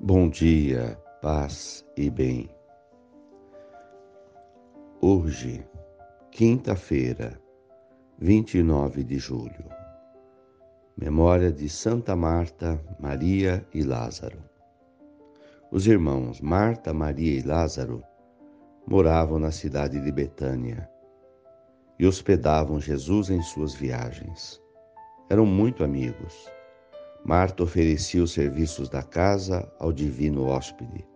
Bom dia, paz e bem. Hoje, quinta-feira, 29 de julho, memória de Santa Marta, Maria e Lázaro. Os irmãos Marta, Maria e Lázaro moravam na cidade de Betânia e hospedavam Jesus em suas viagens. Eram muito amigos. Marta oferecia os serviços da casa ao divino hóspede,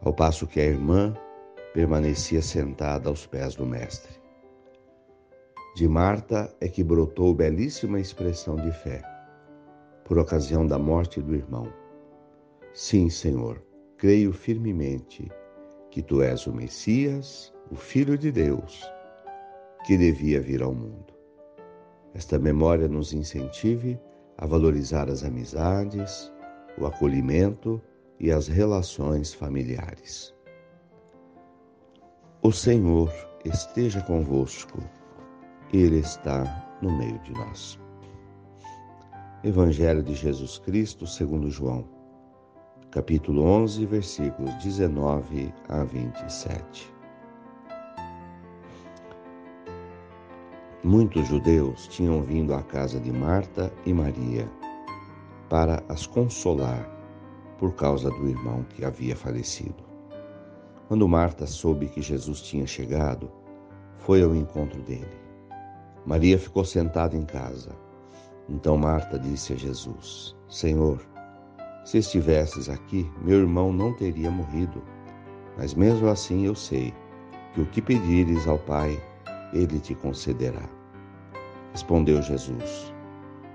ao passo que a irmã permanecia sentada aos pés do Mestre. De Marta é que brotou belíssima expressão de fé, por ocasião da morte do irmão. Sim, Senhor, creio firmemente que tu és o Messias, o Filho de Deus, que devia vir ao mundo. Esta memória nos incentive a valorizar as amizades, o acolhimento e as relações familiares. O Senhor esteja convosco, Ele está no meio de nós. Evangelho de Jesus Cristo segundo João, capítulo 11, versículos 19 a 27. Muitos judeus tinham vindo à casa de Marta e Maria para as consolar por causa do irmão que havia falecido. Quando Marta soube que Jesus tinha chegado, foi ao encontro dele. Maria ficou sentada em casa. Então Marta disse a Jesus: Senhor, se estivesses aqui, meu irmão não teria morrido. Mas mesmo assim eu sei que o que pedires ao Pai, ele te concederá. Respondeu Jesus: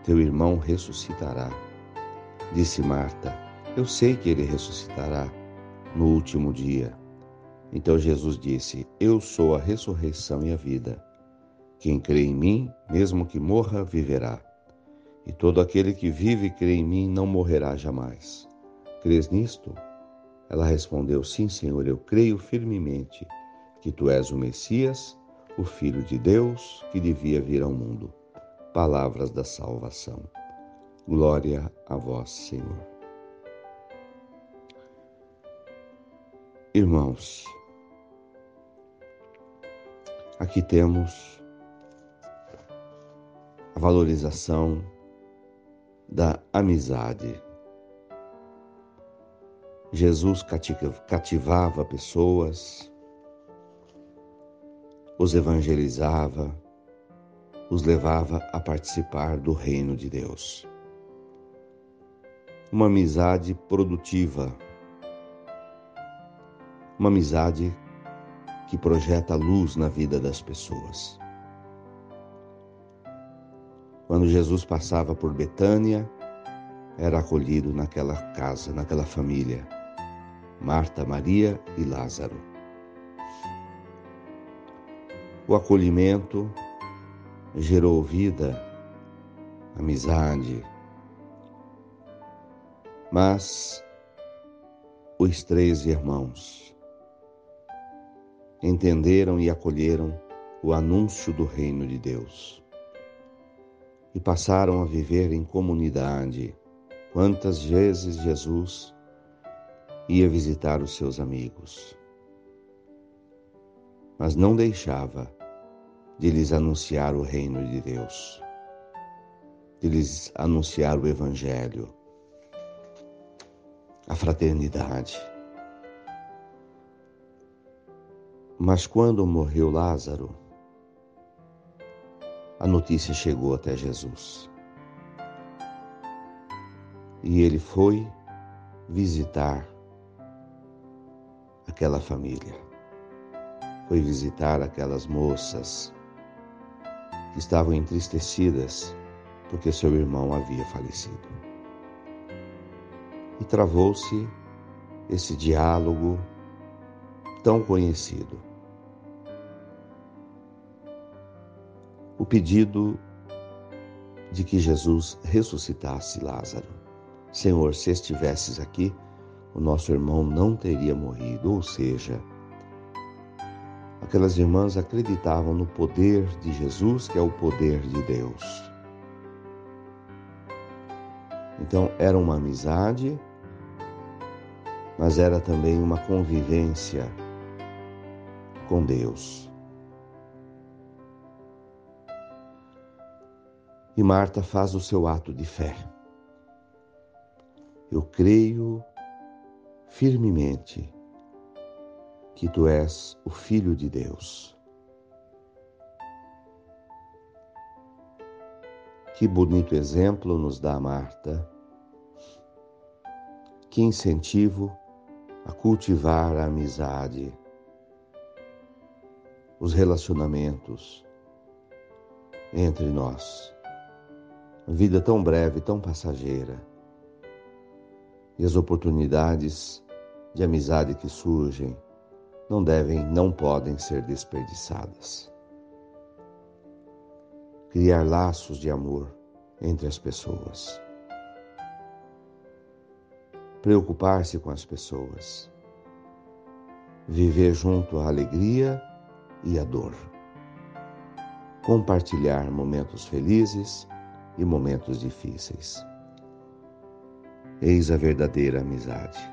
Teu irmão ressuscitará. Disse Marta: Eu sei que ele ressuscitará no último dia. Então Jesus disse: Eu sou a ressurreição e a vida. Quem crê em mim, mesmo que morra, viverá. E todo aquele que vive e crê em mim não morrerá jamais. Crês nisto? Ela respondeu: Sim, Senhor, eu creio firmemente que tu és o Messias o Filho de Deus que devia vir ao mundo. Palavras da salvação. Glória a vós, Senhor. Irmãos, aqui temos a valorização da amizade. Jesus cativava pessoas, os evangelizava, os levava a participar do reino de Deus. Uma amizade produtiva, uma amizade que projeta luz na vida das pessoas. Quando Jesus passava por Betânia, era acolhido naquela casa, naquela família, Marta, Maria e Lázaro. O acolhimento gerou vida, amizade, mas os três irmãos entenderam e acolheram o anúncio do reino de Deus e passaram a viver em comunidade. Quantas vezes Jesus ia visitar os seus amigos? mas não deixava de lhes anunciar o reino de Deus, de lhes anunciar o Evangelho, a fraternidade. Mas quando morreu Lázaro, a notícia chegou até Jesus. E ele foi visitar aquela família foi visitar aquelas moças estavam entristecidas porque seu irmão havia falecido. E travou-se esse diálogo tão conhecido. O pedido de que Jesus ressuscitasse Lázaro. Senhor, se estivesses aqui, o nosso irmão não teria morrido, ou seja, Aquelas irmãs acreditavam no poder de Jesus, que é o poder de Deus. Então era uma amizade mas era também uma convivência com Deus. E Marta faz o seu ato de fé. Eu creio firmemente que tu és o Filho de Deus. Que bonito exemplo nos dá Marta. Que incentivo a cultivar a amizade, os relacionamentos entre nós. Vida tão breve, tão passageira. E as oportunidades de amizade que surgem não devem, não podem ser desperdiçadas. Criar laços de amor entre as pessoas. Preocupar-se com as pessoas. Viver junto à alegria e à dor. Compartilhar momentos felizes e momentos difíceis. Eis a verdadeira amizade.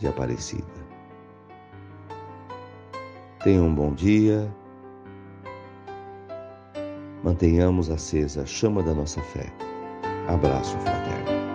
de Aparecida. Tenha um bom dia. Mantenhamos acesa a chama da nossa fé. Abraço fraterno.